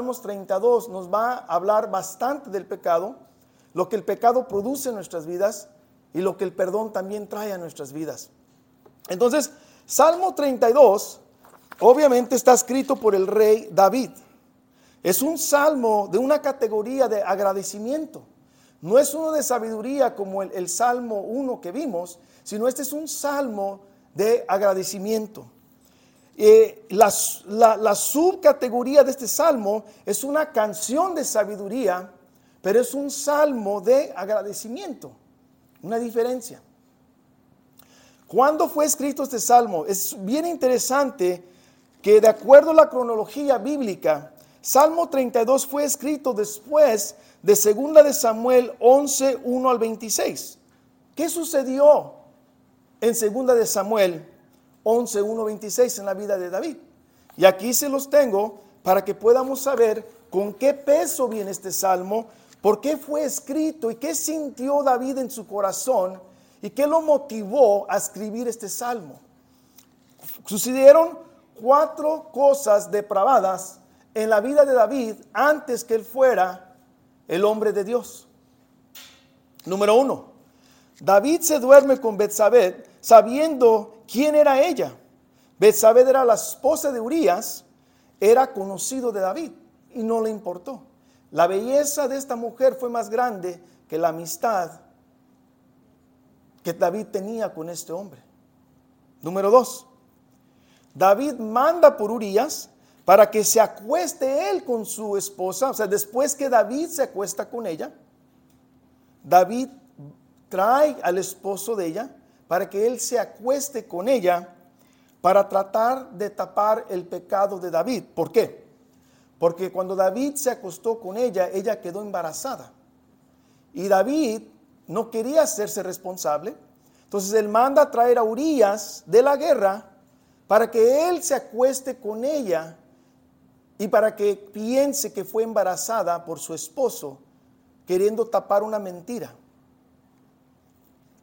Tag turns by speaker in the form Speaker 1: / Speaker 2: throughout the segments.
Speaker 1: Salmos 32 nos va a hablar bastante del pecado, lo que el pecado produce en nuestras vidas y lo que el perdón también trae a nuestras vidas. Entonces, Salmo 32 obviamente está escrito por el rey David. Es un salmo de una categoría de agradecimiento. No es uno de sabiduría como el, Salmo 1 que vimos, sino este es un salmo de agradecimiento. Eh, la, subcategoría de este salmo es una canción de sabiduría, pero es un salmo de agradecimiento. Una diferencia. ¿Cuándo fue escrito este salmo? Es bien interesante que de acuerdo a la cronología bíblica, Salmo 32 fue escrito después de 2 de Samuel 11, 1 al 26. ¿Qué sucedió en 2 de Samuel 11, 1, 26 en la vida de David? Y aquí se los tengo para que podamos saber con qué peso viene este salmo, por qué fue escrito y qué sintió David en su corazón y qué lo motivó a escribir este salmo. Sucedieron cuatro cosas depravadas en la vida de David antes que él fuera el hombre de Dios. Número uno, David se duerme con Betsabé sabiendo quién era ella. Betsabé era la esposa de Urias, era conocido de David y no le importó. La belleza de esta mujer fue más grande que la amistad que David tenía con este hombre. Número dos, David manda por Urias para que se acueste él con su esposa, o sea, después que David se acuesta con ella, David trae al esposo de ella para que él se acueste con ella para tratar de tapar el pecado de David. ¿Por qué? Porque cuando David se acostó con ella, ella quedó embarazada. Y David no quería hacerse responsable. Entonces él manda a traer a Urias de la guerra para que él se acueste con ella y para que piense que fue embarazada por su esposo, queriendo tapar una mentira.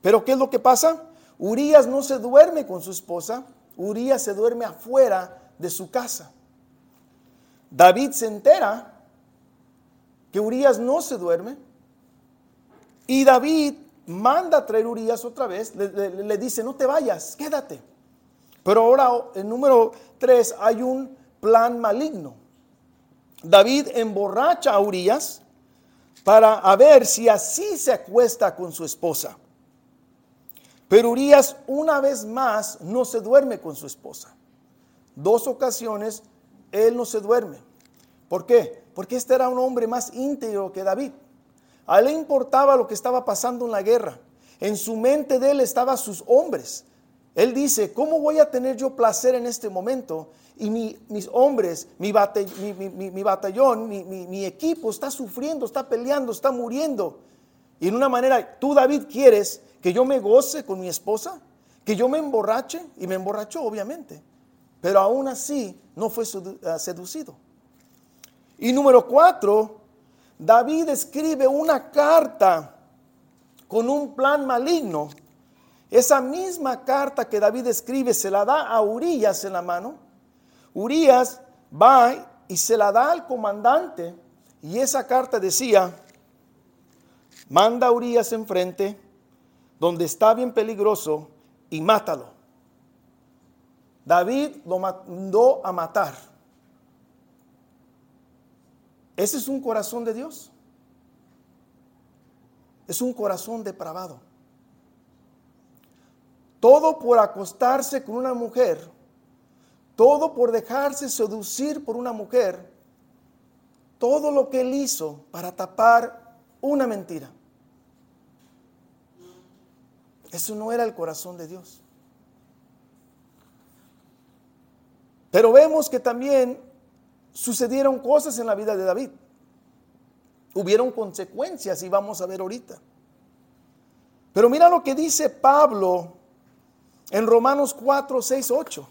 Speaker 1: Pero ¿qué es lo que pasa? Urias no se duerme con su esposa, Urias se duerme afuera de su casa. David se entera que Urias no se duerme y David manda a traer Urias otra vez, le, dice, no te vayas, quédate. Pero ahora en número 3 hay un plan maligno. David emborracha a Urias para ver si así se acuesta con su esposa. Pero Urias una vez más no se duerme con su esposa. Dos ocasiones él no se duerme. ¿Por qué? Porque este era un hombre más íntegro que David. A él le importaba lo que estaba pasando en la guerra. En su mente de él estaban sus hombres. Él dice, ¿cómo voy a tener yo placer en este momento? Y mis hombres, mi, batallón, mi, equipo está sufriendo, está peleando, está muriendo. Y en una manera, tú David quieres que yo me goce con mi esposa, que yo me emborrache, y me emborrachó obviamente. Pero aún así no fue ah, seducido. Y número cuatro, David escribe una carta con un plan maligno esa misma carta que David escribe se la da a Urias en la mano. Urias va y se la da al comandante y esa carta decía, manda a Urias enfrente, donde está bien peligroso, y mátalo. David lo mandó a matar. Ese es un corazón de Dios. Es un corazón depravado. Todo por acostarse con una mujer. Todo por dejarse seducir por una mujer. Todo lo que él hizo para tapar una mentira. Eso no era el corazón de Dios. Pero vemos que también sucedieron cosas en la vida de David. Hubieron consecuencias y vamos a ver ahorita. Pero mira lo que dice Pablo en Romanos 4, 6, 8.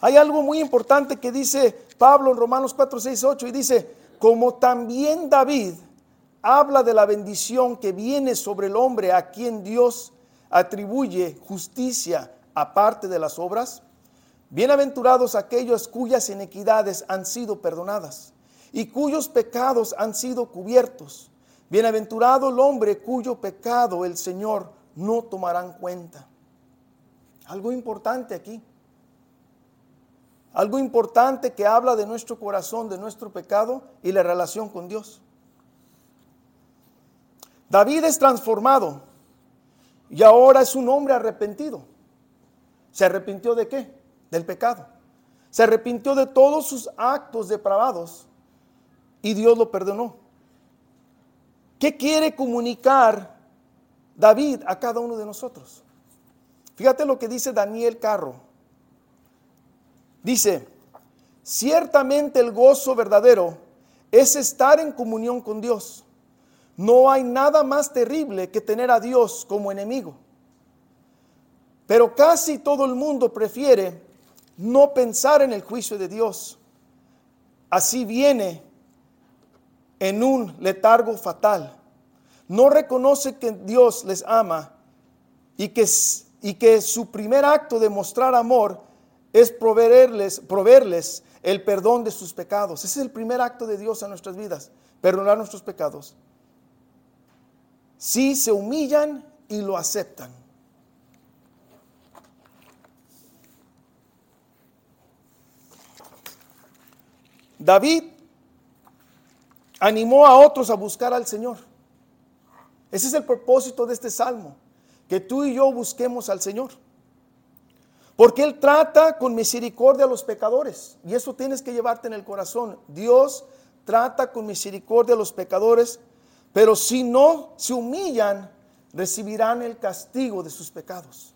Speaker 1: Hay algo muy importante que dice Pablo en Romanos 4, 6, 8 y dice, como también David habla de la bendición que viene sobre el hombre a quien Dios atribuye justicia aparte de las obras, Bienaventurados aquellos cuyas iniquidades han sido perdonadas y cuyos pecados han sido cubiertos. Bienaventurado el hombre cuyo pecado el Señor no tomará en cuenta. Algo importante aquí. Algo importante que habla de nuestro corazón, de nuestro pecado y la relación con Dios. David es transformado y ahora es un hombre arrepentido. ¿Se arrepintió de qué? Del pecado. Se arrepintió de todos sus actos depravados y Dios lo perdonó. ¿Qué quiere comunicar David a cada uno de nosotros? Fíjate lo que dice Daniel Carro. Dice, ciertamente el gozo verdadero es estar en comunión con Dios. No hay nada más terrible que tener a Dios como enemigo. Pero casi todo el mundo prefiere no pensar en el juicio de Dios. Así viene en un letargo fatal. No reconoce que Dios les ama y que, y que su primer acto de mostrar amor es proveerles, proveerles el perdón de sus pecados. Ese es el primer acto de Dios en nuestras vidas, perdonar nuestros pecados. Si se humillan y lo aceptan. David animó a otros a buscar al Señor. Ese es el propósito de este salmo, que tú y yo busquemos al Señor. Porque Él trata con misericordia a los pecadores. Y eso tienes que llevarte en el corazón. Dios trata con misericordia a los pecadores, pero si no se humillan, recibirán el castigo de sus pecados.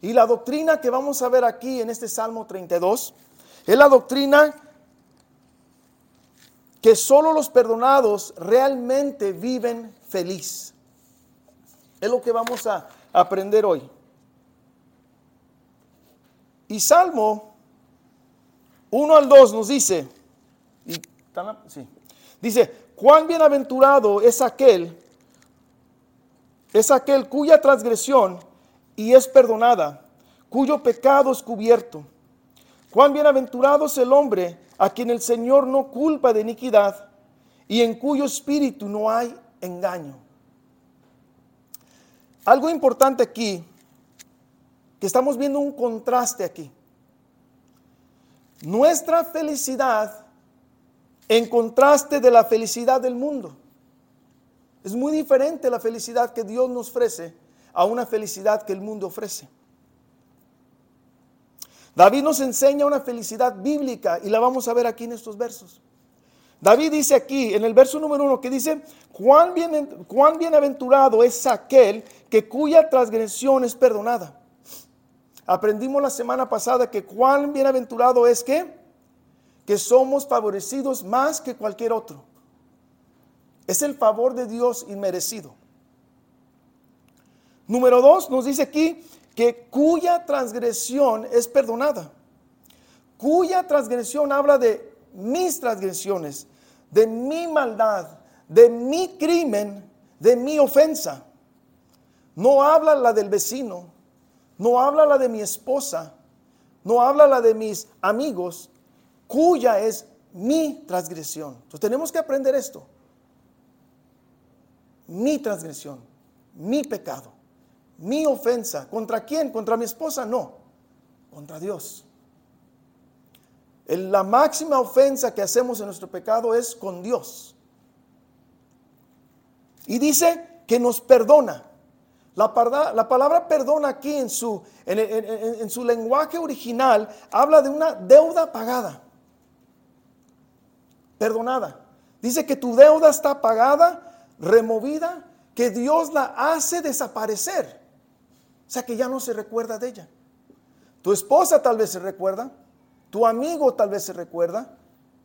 Speaker 1: Y la doctrina que vamos a ver aquí en este Salmo 32 es la doctrina que solo los perdonados realmente viven feliz. Es lo que vamos a aprender hoy. Y Salmo 1 al 2 nos dice, y, dice, cuán bienaventurado es aquel, es aquel cuya transgresión y es perdonada, cuyo pecado es cubierto. Cuán bienaventurado es el hombre a quien el Señor no culpa de iniquidad y en cuyo espíritu no hay engaño. Algo importante aquí, que estamos viendo un contraste aquí. Nuestra felicidad en contraste de la felicidad del mundo. Es muy diferente la felicidad que Dios nos ofrece a una felicidad que el mundo ofrece. David nos enseña una felicidad bíblica y la vamos a ver aquí en estos versos. David dice aquí, en el verso número uno, que dice, cuán, bien, cuán bienaventurado es aquel que cuya transgresión es perdonada. Aprendimos la semana pasada que cuán bienaventurado es que, que somos favorecidos más que cualquier otro. Es el favor de Dios inmerecido. Número dos, nos dice aquí que cuya transgresión es perdonada. Cuya transgresión habla de mis transgresiones, de mi maldad, de mi crimen, de mi ofensa. No habla la del vecino, no habla la de mi esposa, no habla la de mis amigos, cuya es mi transgresión. Entonces tenemos que aprender esto. Mi transgresión, mi pecado mi ofensa. ¿Contra quién? ¿Contra mi esposa? No, contra Dios. La máxima ofensa que hacemos en nuestro pecado es con Dios. Y dice que nos perdona. La, la palabra perdona aquí en su, en su lenguaje original habla de una deuda pagada. Perdonada. Dice que tu deuda está pagada, removida, que Dios la hace desaparecer. O sea que ya no se recuerda de ella. Tu esposa tal vez se recuerda, tu amigo tal vez se recuerda,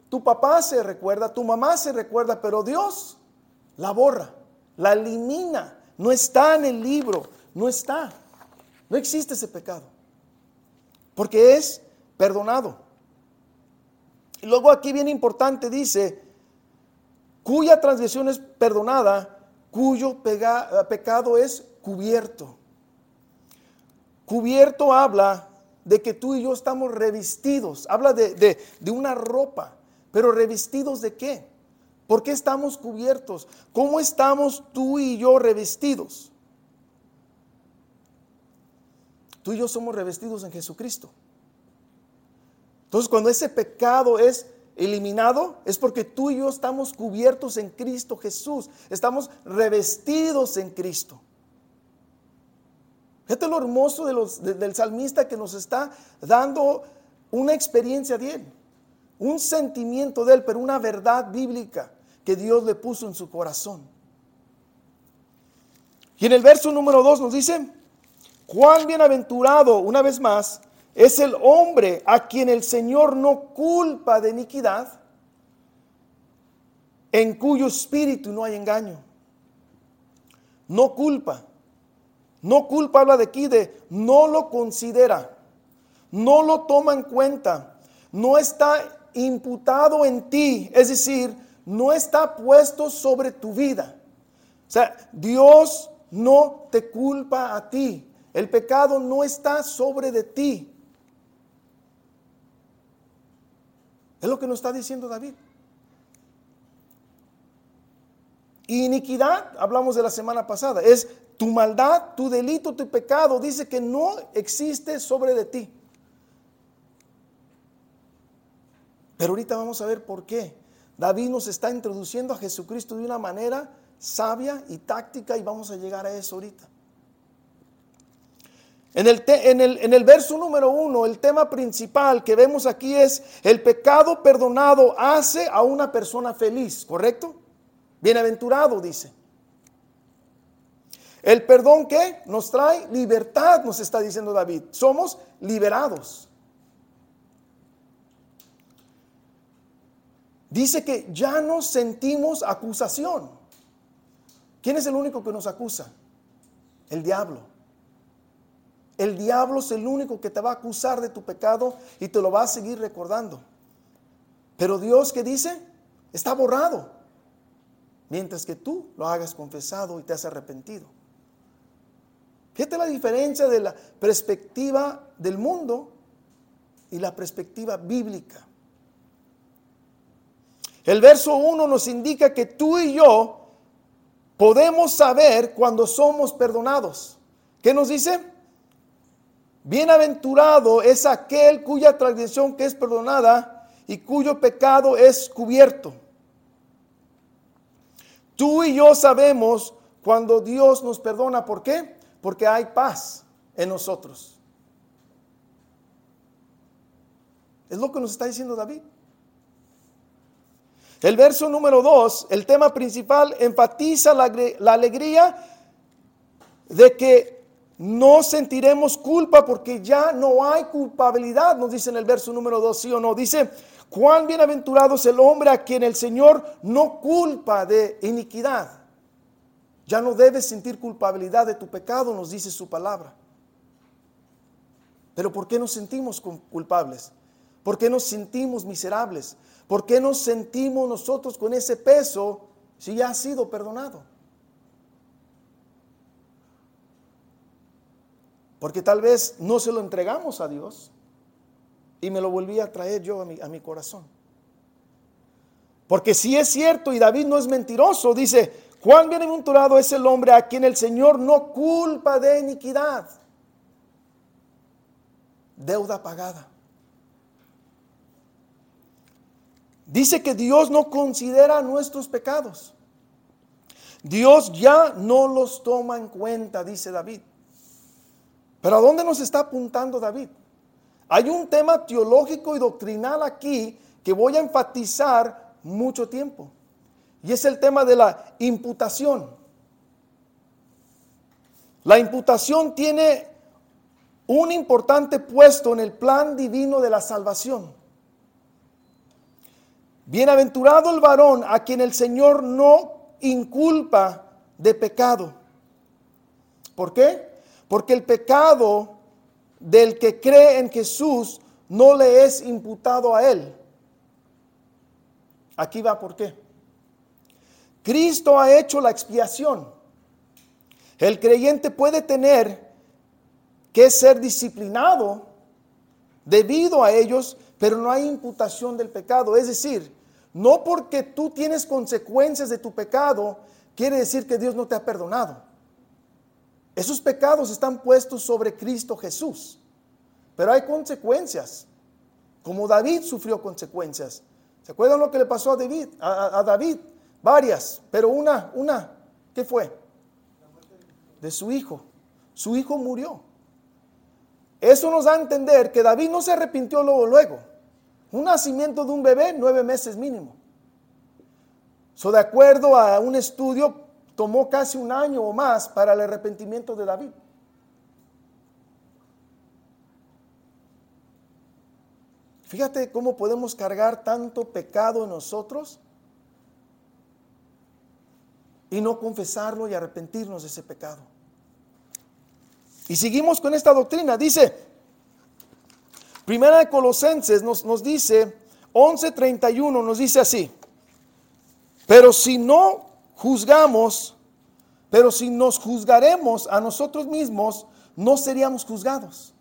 Speaker 1: tu papá se recuerda, tu mamá se recuerda, pero Dios la borra, la elimina. No está en el libro, no está. No existe ese pecado. Porque es perdonado. Luego aquí bien importante dice, cuya transgresión es perdonada, cuyo pecado es cubierto cubierto habla de que tú y yo estamos revestidos, habla de, de una ropa, pero revestidos de qué? ¿Por qué estamos cubiertos? ¿Cómo estamos tú y yo revestidos? Tú y yo somos revestidos en Jesucristo. Entonces cuando ese pecado es eliminado, es porque tú y yo estamos cubiertos en Cristo Jesús. Estamos revestidos en Cristo. Es lo hermoso del salmista que nos está dando una experiencia de él, un sentimiento de él, pero una verdad bíblica que Dios le puso en su corazón. Y en el verso número 2 nos dice, cuán bienaventurado, una vez más, es el hombre a quien el Señor no culpa de iniquidad, en cuyo espíritu no hay engaño. No culpa. No culpa habla de aquí de no lo considera, no lo toma en cuenta, no está imputado en ti, es decir, no está puesto sobre tu vida. O sea, Dios no te culpa a ti. El pecado no está sobre de ti. Es lo que nos está diciendo David. Iniquidad, hablamos de la semana pasada, es tu maldad, tu delito, tu pecado, dice que no existe sobre de ti. Pero ahorita vamos a ver por qué. David nos está introduciendo a Jesucristo de una manera sabia y táctica y vamos a llegar a eso ahorita. En el, en, el, verso número uno, el tema principal que vemos aquí es el pecado perdonado hace a una persona feliz, ¿correcto? Bienaventurado, dice. El perdón que nos trae libertad, nos está diciendo David. Somos liberados. Dice que ya no sentimos acusación. ¿Quién es el único que nos acusa? El diablo. El diablo es el único que te va a acusar de tu pecado y te lo va a seguir recordando. Pero Dios que dice, está borrado. Mientras que tú lo hagas confesado y te has arrepentido. Fíjate la diferencia de la perspectiva del mundo y la perspectiva bíblica. El verso 1 nos indica que tú y yo podemos saber cuando somos perdonados. ¿Qué nos dice? Bienaventurado es aquel cuya transgresión que es perdonada y cuyo pecado es cubierto. Tú y yo sabemos cuando Dios nos perdona. ¿Por qué? Porque hay paz en nosotros. Es lo que nos está diciendo David. El verso número 2, el tema principal, enfatiza la, la alegría de que no sentiremos culpa porque ya no hay culpabilidad, nos dice en el verso número 2, sí o no. Dice, cuán bienaventurado es el hombre a quien el Señor no culpa de iniquidad. Ya no debes sentir culpabilidad de tu pecado, nos dice su palabra. Pero ¿por qué nos sentimos culpables? ¿Por qué nos sentimos miserables? ¿Por qué nos sentimos nosotros con ese peso si ya ha sido perdonado? Porque tal vez no se lo entregamos a Dios y me lo volví a traer yo a mi, a mi corazón. Porque si es cierto y David no es mentiroso, dice, cuán bienaventurado es el hombre a quien el Señor no culpa de iniquidad. Deuda pagada. Dice que Dios no considera nuestros pecados. Dios ya no los toma en cuenta, dice David. Pero ¿a dónde nos está apuntando David? Hay un tema teológico y doctrinal aquí que voy a enfatizar mucho tiempo. Y es el tema de la imputación. La imputación tiene un importante puesto en el plan divino de la salvación. Bienaventurado el varón a quien el Señor no inculpa de pecado. ¿Por qué? Porque el pecado del que cree en Jesús no le es imputado a él. Aquí va por qué. Cristo ha hecho la expiación. El creyente puede tener que ser disciplinado debido a ellos, pero no hay imputación del pecado. Es decir, no porque tú tienes consecuencias de tu pecado, quiere decir que Dios no te ha perdonado. Esos pecados están puestos sobre Cristo Jesús, pero hay consecuencias, como David sufrió consecuencias. ¿Se acuerdan lo que le pasó a David? A, David, varias, pero una, una, ¿qué fue? De su hijo. Su hijo murió. Eso nos da a entender que David no se arrepintió luego, luego. Un nacimiento de un bebé, nueve meses mínimo. So, de acuerdo a un estudio, tomó casi un año o más para el arrepentimiento de David. Fíjate cómo podemos cargar tanto pecado en nosotros y no confesarlo y arrepentirnos de ese pecado. Y seguimos con esta doctrina. Dice, Primera de Colosenses nos, nos dice, 11.31 nos dice así, pero si no juzgamos, pero si nos juzgaremos a nosotros mismos, no seríamos juzgados.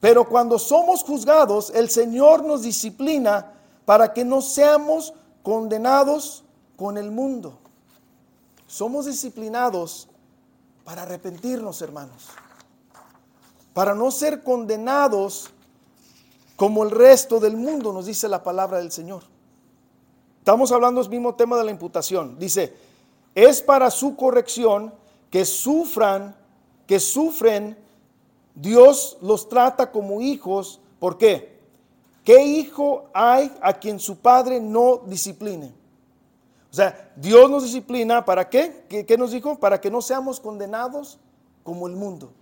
Speaker 1: Pero cuando somos juzgados, el Señor nos disciplina para que no seamos condenados con el mundo. Somos disciplinados para arrepentirnos, hermanos. Para no ser condenados como el resto del mundo, nos dice la palabra del Señor. Estamos hablando del mismo tema de la imputación. Dice, es para su corrección que sufran, que sufren Dios los trata como hijos. ¿Por qué? ¿Qué hijo hay a quien su padre no discipline? O sea, Dios nos disciplina para qué? ¿Qué, nos dijo? Para que no seamos condenados como el mundo.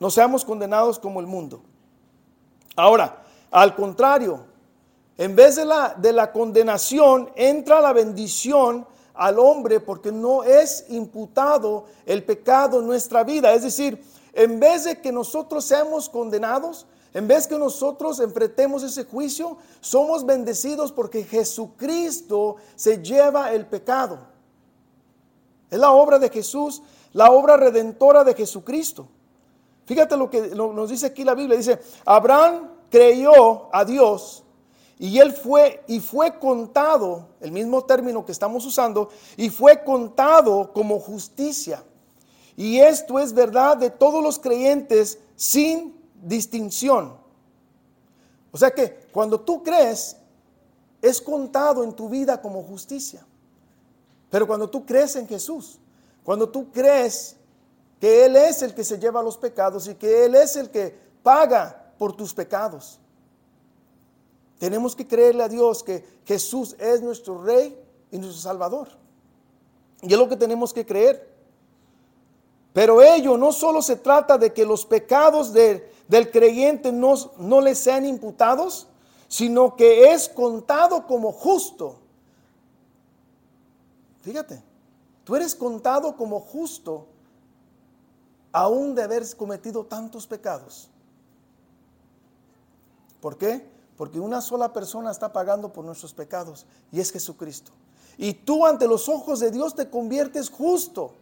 Speaker 1: No seamos condenados como el mundo. Ahora, al contrario, en vez de la, de la condenación entra la bendición al hombre porque no es imputado el pecado en nuestra vida. Es decir, en vez de que nosotros seamos condenados, en vez que nosotros enfrentemos ese juicio, somos bendecidos porque Jesucristo se lleva el pecado. Es la obra de Jesús, la obra redentora de Jesucristo. Fíjate lo que nos dice aquí la Biblia. Dice, Abraham creyó a Dios y él fue y fue contado, el mismo término que estamos usando, y fue contado como justicia. Y esto es verdad de todos los creyentes sin distinción. O sea que cuando tú crees, es contado en tu vida como justicia. Pero cuando tú crees en Jesús, cuando tú crees que Él es el que se lleva los pecados y que Él es el que paga por tus pecados, tenemos que creerle a Dios que Jesús es nuestro Rey y nuestro Salvador. Y es lo que tenemos que creer. Pero ello no solo se trata de que los pecados del creyente no, no le sean imputados, sino que es contado como justo. Fíjate, tú eres contado como justo aún de haber cometido tantos pecados. ¿Por qué? Porque una sola persona está pagando por nuestros pecados y es Jesucristo. Y tú ante los ojos de Dios te conviertes justo.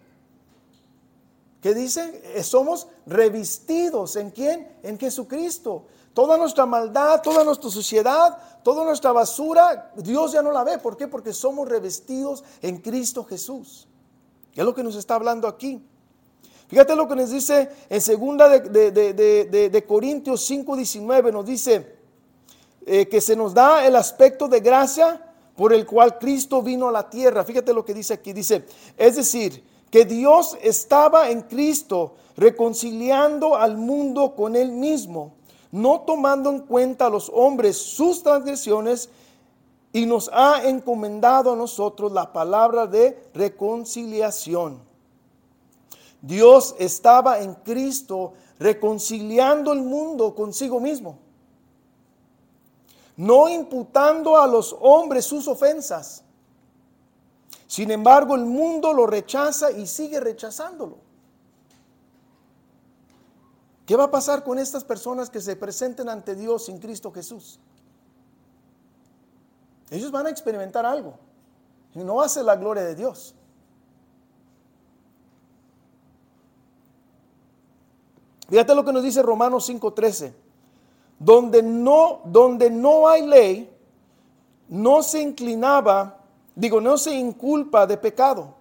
Speaker 1: ¿Qué dice? Eh, somos revestidos en quién? En Jesucristo. Toda nuestra maldad, toda nuestra suciedad, toda nuestra basura, Dios ya no la ve. ¿Por qué? Porque somos revestidos en Cristo Jesús. es lo que nos está hablando aquí. Fíjate lo que nos dice en segunda de, de, Corintios 5, 19. Nos dice eh, que se nos da el aspecto de gracia por el cual Cristo vino a la tierra. Fíjate lo que dice aquí. Dice, es decir, que Dios estaba en Cristo reconciliando al mundo con él mismo, no tomando en cuenta a los hombres sus transgresiones, y nos ha encomendado a nosotros la palabra de reconciliación. Dios estaba en Cristo reconciliando el mundo consigo mismo, no imputando a los hombres sus ofensas sin embargo, el mundo lo rechaza y sigue rechazándolo. ¿Qué va a pasar con estas personas que se presenten ante Dios sin Cristo Jesús? Ellos van a experimentar algo y no hace la gloria de Dios. Fíjate lo que nos dice Romanos 5:13. Donde no, donde no hay ley, no se inclinaba, digo, no se inculpa de pecado.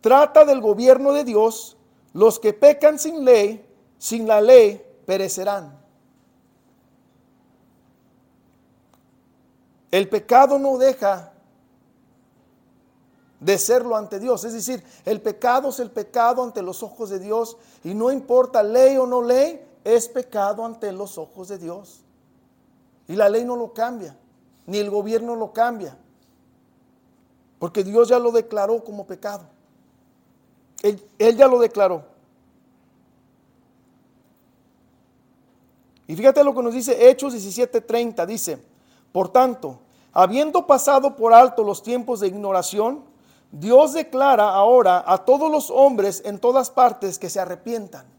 Speaker 1: Trata del gobierno de Dios, los que pecan sin ley, sin la ley, perecerán. El pecado no deja de serlo ante Dios. Es decir, el pecado es el pecado ante los ojos de Dios y no importa ley o no ley, es pecado ante los ojos de Dios. Y la ley no lo cambia, ni el gobierno lo cambia, porque Dios ya lo declaró como pecado. Él, ya lo declaró. Y fíjate lo que nos dice Hechos 17:30, dice, por tanto, habiendo pasado por alto los tiempos de ignoración, Dios declara ahora a todos los hombres en todas partes que se arrepientan.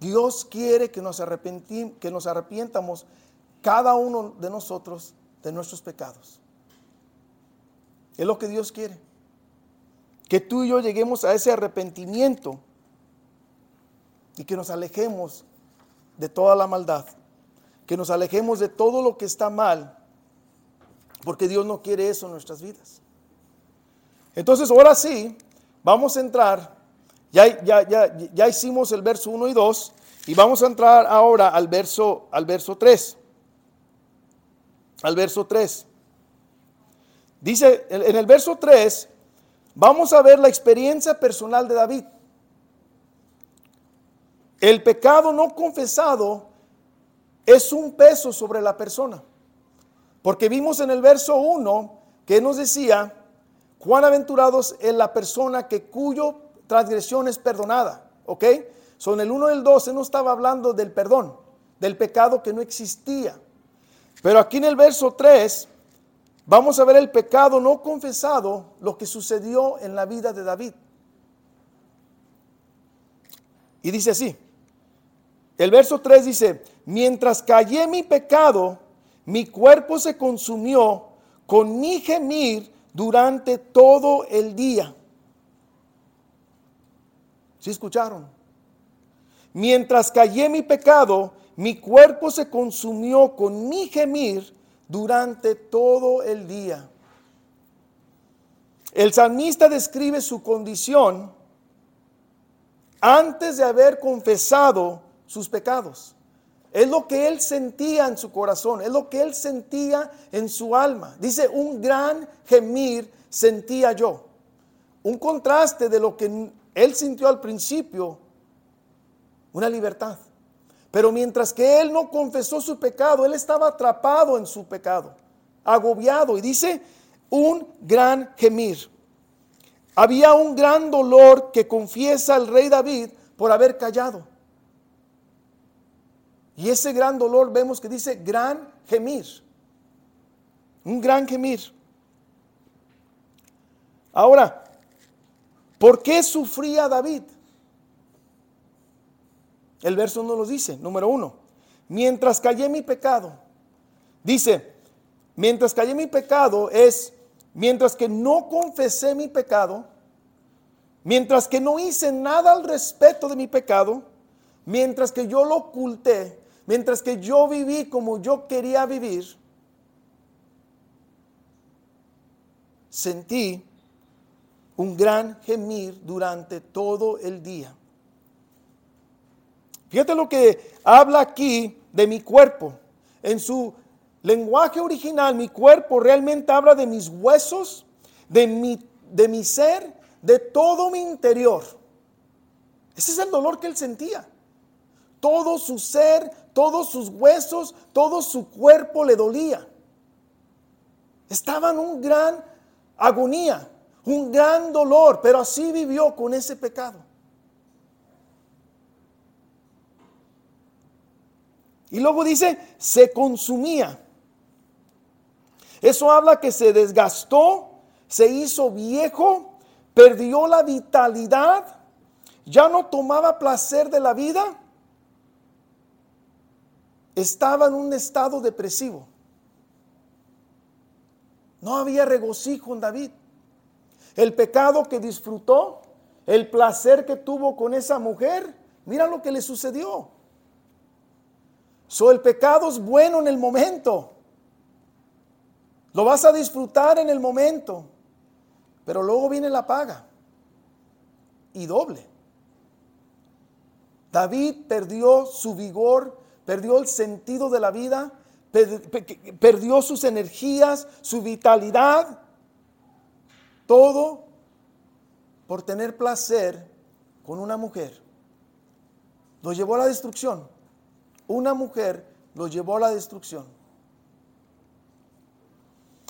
Speaker 1: Dios quiere que nos, que nos arrepientamos cada uno de nosotros de nuestros pecados. Es lo que Dios quiere. Que tú y yo lleguemos a ese arrepentimiento y que nos alejemos de toda la maldad, que nos alejemos de todo lo que está mal, porque Dios no quiere eso en nuestras vidas. Entonces, ahora sí, vamos a entrar, ya, ya, ya, ya hicimos el verso 1 y 2, y vamos a entrar ahora al verso, al verso 3. Al verso 3. Dice, en el verso 3, vamos a ver la experiencia personal de David. El pecado no confesado es un peso sobre la persona. Porque vimos en el verso 1 que nos decía Cuán aventurados es la persona que cuyo transgresión es perdonada. ¿Ok? Son el 1 y el 12 no estaba hablando del perdón, del pecado que no existía. Pero aquí en el verso 3 vamos a ver el pecado no confesado, lo que sucedió en la vida de David. Y dice así, el verso 3 dice, mientras callé mi pecado, mi cuerpo se consumió con mi gemir durante todo el día. ¿Sí escucharon? Mientras callé mi pecado, mi cuerpo se consumió con mi gemir durante todo el día. El salmista describe su condición antes de haber confesado sus pecados. Es lo que él sentía en su corazón, es lo que él sentía en su alma. Dice, un gran gemir sentía yo. Un contraste de lo que él sintió al principio, una libertad. Pero mientras que él no confesó su pecado, él estaba atrapado en su pecado, agobiado. Y dice, un gran gemir. Había un gran dolor que confiesa el rey David por haber callado. Y ese gran dolor vemos que dice gran gemir. Un gran gemir. Ahora, ¿por qué sufría David? El verso no lo dice. Número uno, mientras callé mi pecado. Dice, mientras callé mi pecado es, mientras que no confesé mi pecado, mientras que no hice nada al respecto de mi pecado, mientras que yo lo oculté, Mientras que yo viví como yo quería vivir, sentí un gran gemir durante todo el día. Fíjate lo que habla aquí de mi cuerpo. En su lenguaje original, mi cuerpo realmente habla de mis huesos, de mi, de mi ser, de todo mi interior. Ese es el dolor que él sentía. Todo su ser, todos sus huesos, todo su cuerpo le dolía. Estaba en un gran agonía, un gran dolor, pero así vivió con ese pecado. Y luego dice, se consumía. Eso habla que se desgastó, se hizo viejo, perdió la vitalidad, ya no tomaba placer de la vida estaba en un estado depresivo. No había regocijo en David. El pecado que disfrutó, el placer que tuvo con esa mujer, mira lo que le sucedió. So, el pecado es bueno en el momento. Lo vas a disfrutar en el momento. Pero luego viene la paga. Y doble. David perdió su vigor, perdió el sentido de la vida, perdió sus energías, su vitalidad. Todo por tener placer con una mujer. Lo llevó a la destrucción. Una mujer lo llevó a la destrucción.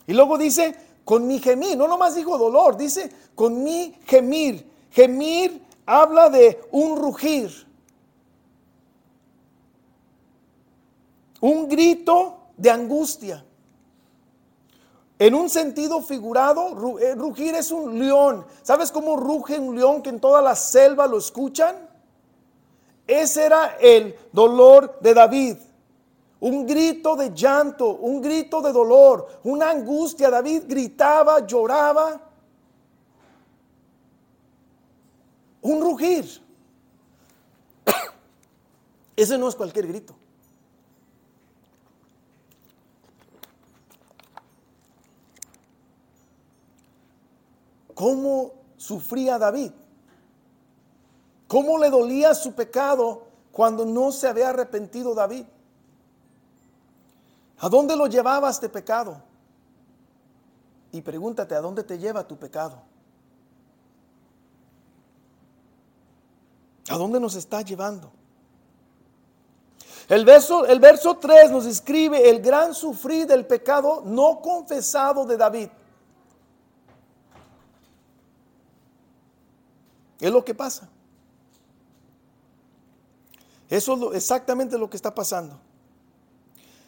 Speaker 1: Y luego dice, con mi gemir, no nomás dijo dolor, dice, con mi gemir. Gemir habla de un rugir. Un grito de angustia. En un sentido figurado, eh, rugir es un león. ¿Sabes cómo ruge un león que en toda la selva lo escuchan? Ese era el dolor de David. Un grito de llanto, un grito de dolor, una angustia. David gritaba, lloraba. Un rugir. Ese no es cualquier grito. Cómo sufría David, cómo le dolía su pecado cuando no se había arrepentido David. ¿A dónde lo llevaba este pecado? Y pregúntate, ¿a dónde te lleva tu pecado? ¿A dónde nos está llevando? El verso, el verso 3 nos describe el gran sufrir del pecado no confesado de David. Es lo que pasa. Eso es exactamente lo que está pasando.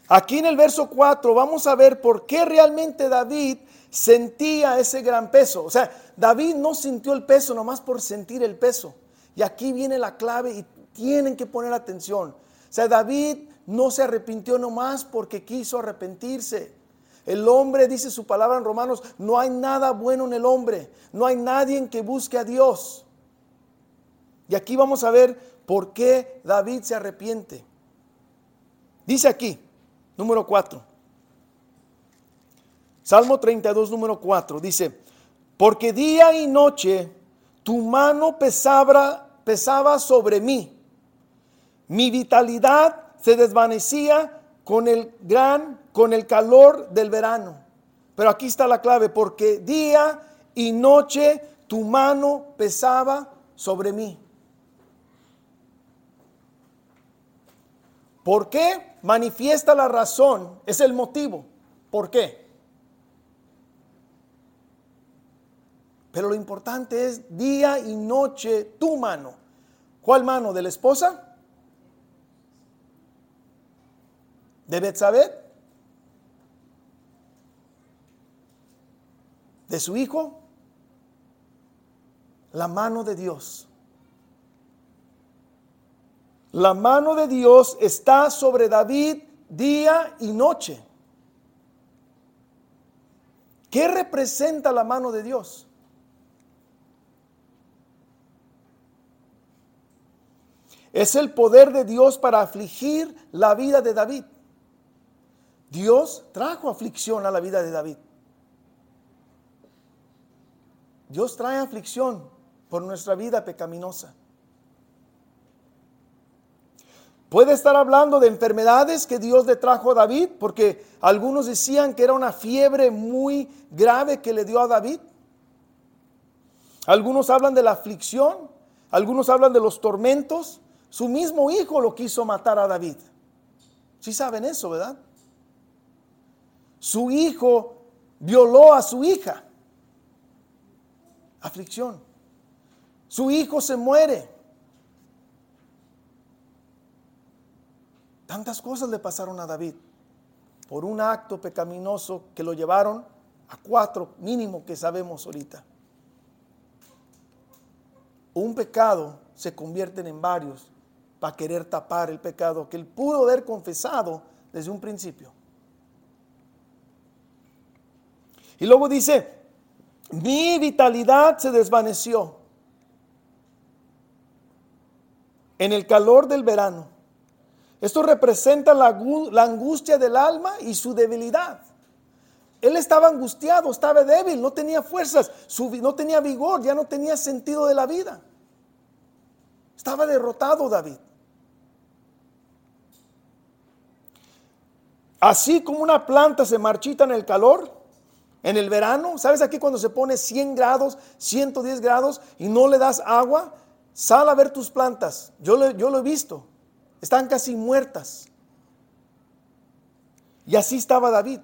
Speaker 1: Aquí en el verso 4 vamos a ver por qué realmente David sentía ese gran peso. O sea, David no sintió el peso nomás por sentir el peso. Y aquí viene la clave y tienen que poner atención. O sea, David no se arrepintió nomás porque quiso arrepentirse. El hombre, dice su palabra en Romanos, no hay nada bueno en el hombre. No hay nadie en que busque a Dios. Y aquí vamos a ver por qué David se arrepiente. Dice aquí, número 4. Salmo 32, número 4. Dice, porque día y noche tu mano pesaba, pesaba sobre mí. Mi vitalidad se desvanecía con el gran, con el calor del verano. Pero aquí está la clave, porque día y noche tu mano pesaba sobre mí. ¿Por qué? Manifiesta la razón, es el motivo. ¿Por qué? Pero lo importante es día y noche tu mano. ¿Cuál mano? ¿De la esposa? ¿De Betsabé? ¿De su hijo? La mano de Dios. La mano de Dios está sobre David día y noche. ¿Qué representa la mano de Dios? Es el poder de Dios para afligir la vida de David. Dios trajo aflicción a la vida de David. Dios trae aflicción por nuestra vida pecaminosa. Puede estar hablando de enfermedades que Dios le trajo a David, porque algunos decían que era una fiebre muy grave que le dio a David. Algunos hablan de la aflicción, algunos hablan de los tormentos. Su mismo hijo lo quiso matar a David. Sí saben eso, ¿verdad? Su hijo violó a su hija. Aflicción. Su hijo se muere. Tantas cosas le pasaron a David por un acto pecaminoso que lo llevaron a cuatro mínimo que sabemos ahorita. Un pecado se convierte en varios para querer tapar el pecado que él pudo haber confesado desde un principio. Y luego dice, mi vitalidad se desvaneció. en el calor del verano. Esto representa la, angustia del alma y su debilidad. Él estaba angustiado, estaba débil, no tenía fuerzas, no tenía vigor, ya no tenía sentido de la vida. Estaba derrotado David. Así como una planta se marchita en el calor, en el verano, ¿sabes aquí cuando se pone 100 grados, 110 grados y no le das agua? Sal a ver tus plantas. Yo yo lo he visto. Están casi muertas. Y así estaba David,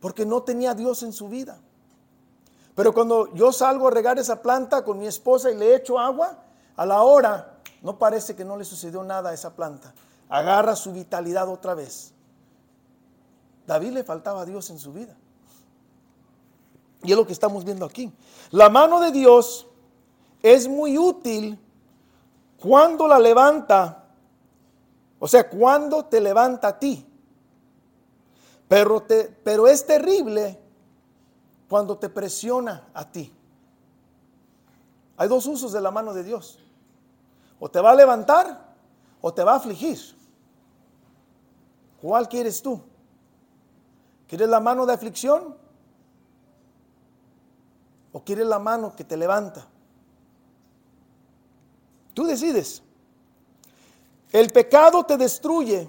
Speaker 1: porque no tenía Dios en su vida. Pero cuando yo salgo a regar esa planta con mi esposa y le echo agua, a la hora no parece que no le sucedió nada a esa planta. Agarra su vitalidad otra vez. David le faltaba a Dios en su vida. Y es lo que estamos viendo aquí. La mano de Dios es muy útil cuando la levanta, o sea, cuando te levanta a ti. Pero, te, pero es terrible cuando te presiona a ti. Hay dos usos de la mano de Dios. O te va a levantar o te va a afligir. ¿Cuál quieres tú? ¿Quieres la mano de aflicción? ¿O quieres la mano que te levanta? Tú decides. El pecado te destruye.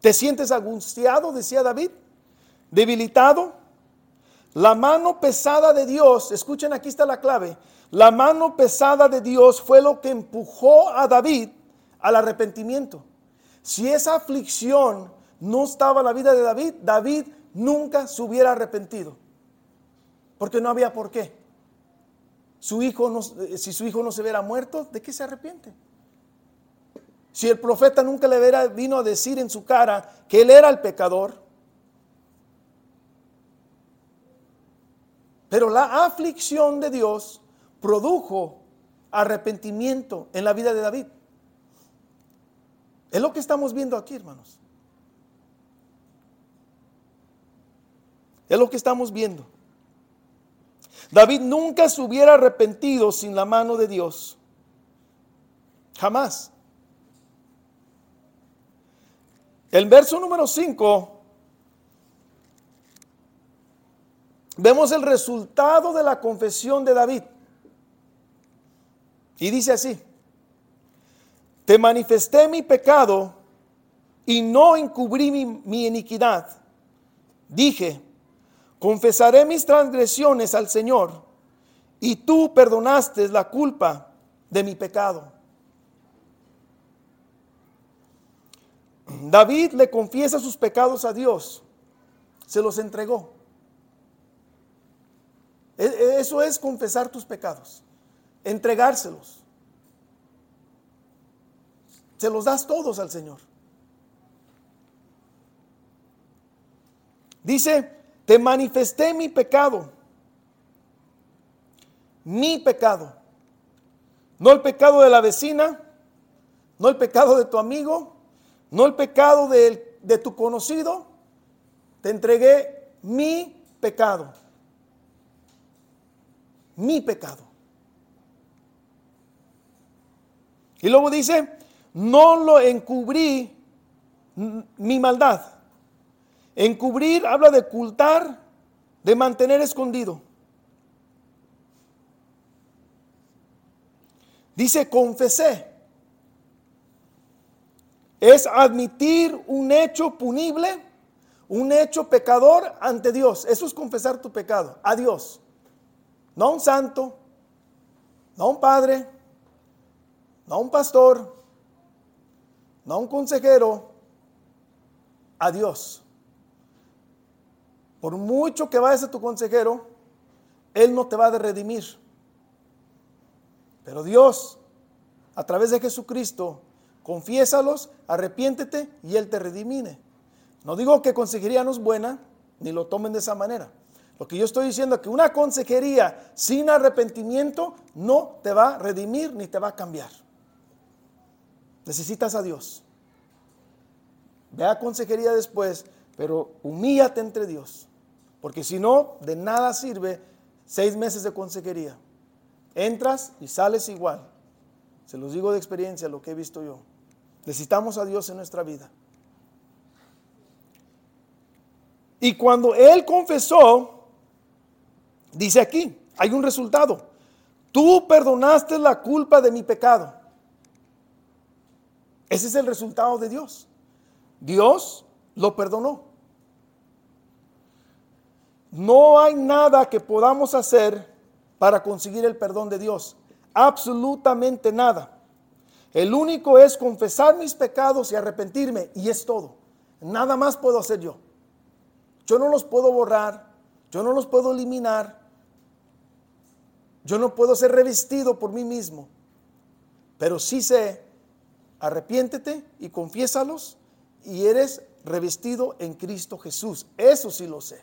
Speaker 1: ¿Te sientes angustiado? Decía David. Debilitado. La mano pesada de Dios, escuchen aquí está la clave. La mano pesada de Dios fue lo que empujó a David al arrepentimiento. Si esa aflicción no estaba en la vida de David, David nunca se hubiera arrepentido. Porque no había por qué. Su hijo no, si su hijo no se hubiera muerto, ¿de qué se arrepiente? Si el profeta nunca le vino a decir en su cara que él era el pecador. Pero la aflicción de Dios produjo arrepentimiento en la vida de David. Es lo que estamos viendo aquí, hermanos. Es lo que estamos viendo. David nunca se hubiera arrepentido sin la mano de Dios. Jamás. El verso número 5, vemos el resultado de la confesión de David. Y dice así, te manifesté mi pecado y no encubrí mi, mi iniquidad. Dije, confesaré mis transgresiones al Señor y tú perdonaste la culpa de mi pecado. David le confiesa sus pecados a Dios, se los entregó. E, e, eso es confesar tus pecados, entregárselos. Se los das todos al Señor. Dice, te manifesté mi pecado, mi pecado, no el pecado de la vecina, no el pecado de tu amigo, no el pecado de, de tu conocido, te entregué mi pecado, mi pecado. Y luego dice, no lo encubrí mi maldad. Encubrir habla de ocultar, de mantener escondido. Dice, confesé. Es admitir un hecho punible, un hecho pecador ante Dios. Eso es confesar tu pecado a Dios. No a un santo, no a un padre, no a un pastor, no a un consejero, a Dios. Por mucho que vayas a tu consejero, Él no te va a redimir. Pero Dios, a través de Jesucristo, confiésalos, arrepiéntete y Él te redimine. No digo que consejería no es buena, ni lo tomen de esa manera. Lo que yo estoy diciendo es que una consejería sin arrepentimiento no te va a redimir ni te va a cambiar. Necesitas a Dios. Ve a consejería después, pero humíllate entre Dios. Porque si no, de nada sirve seis meses de consejería. Entras y sales igual. Se los digo de experiencia, lo que he visto yo. Necesitamos a Dios en nuestra vida. Y cuando él confesó, dice aquí, hay un resultado. Tú perdonaste la culpa de mi pecado. Ese es el resultado de Dios. Dios lo perdonó. No hay nada que podamos hacer para conseguir el perdón de Dios. Absolutamente nada. El único es confesar mis pecados y arrepentirme y es todo. Nada más puedo hacer yo. Yo no los puedo borrar, yo no los puedo eliminar, yo no puedo ser revestido por mí mismo, pero sí sé, arrepiéntete y confiésalos y eres revestido en Cristo Jesús. Eso sí lo sé.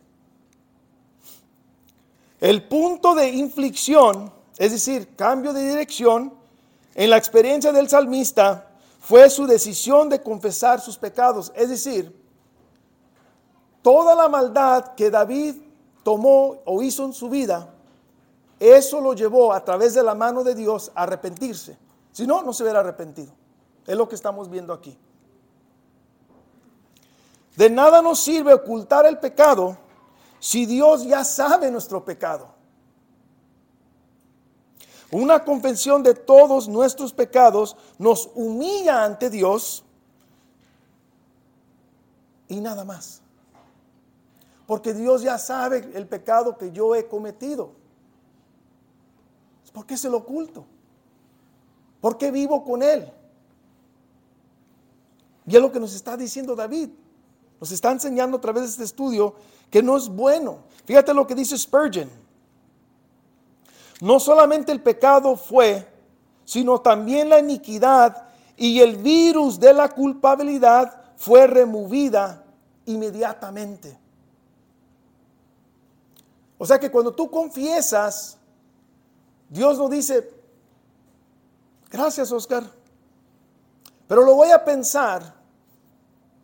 Speaker 1: El punto de inflicción, es decir, cambio de dirección, en la experiencia del salmista fue su decisión de confesar sus pecados. Es decir, toda la maldad que David tomó o hizo en su vida, eso lo llevó a través de la mano de Dios a arrepentirse. Si no, no se hubiera arrepentido. Es lo que estamos viendo aquí. De nada nos sirve ocultar el pecado si Dios ya sabe nuestro pecado? Una confesión de todos nuestros pecados nos humilla ante Dios y nada más. Porque Dios ya sabe el pecado que yo he cometido. ¿Por qué se lo oculto? ¿Por qué vivo con Él? Y es lo que nos está diciendo David. Nos está enseñando a través de este estudio que no es bueno. Fíjate lo que dice Spurgeon. No solamente el pecado fue, sino también la iniquidad y el virus de la culpabilidad fue removida inmediatamente. O sea que cuando tú confiesas, Dios no dice, gracias Oscar, pero lo voy a pensar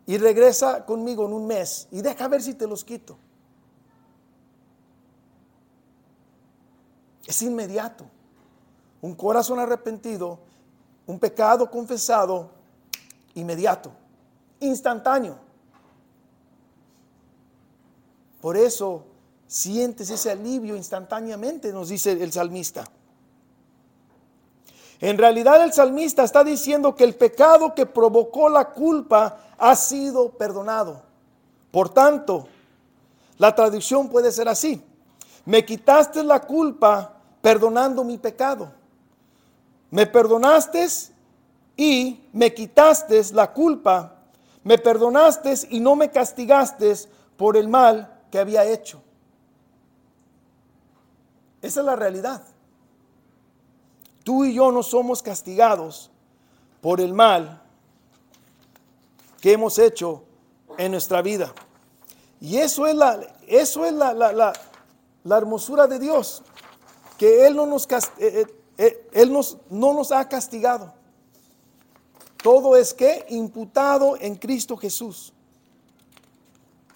Speaker 1: y regresa conmigo en un mes y deja ver si te los quito. Es inmediato. Un corazón arrepentido, un pecado confesado, inmediato, instantáneo. Por eso sientes ese alivio instantáneamente, nos dice el salmista. En realidad el salmista está diciendo que el pecado que provocó la culpa ha sido perdonado. Por tanto, la traducción puede ser así. Me quitaste la culpa perdonando mi pecado. Me perdonaste y me quitaste la culpa. Me perdonaste y no me castigaste por el mal que había hecho. Esa es la realidad. Tú y yo no somos castigados por el mal que hemos hecho en nuestra vida. Y eso es la, eso es la, la, hermosura de Dios, que Él, no nos, eh, eh, eh, Él nos, no nos ha castigado. Todo es que imputado en Cristo Jesús.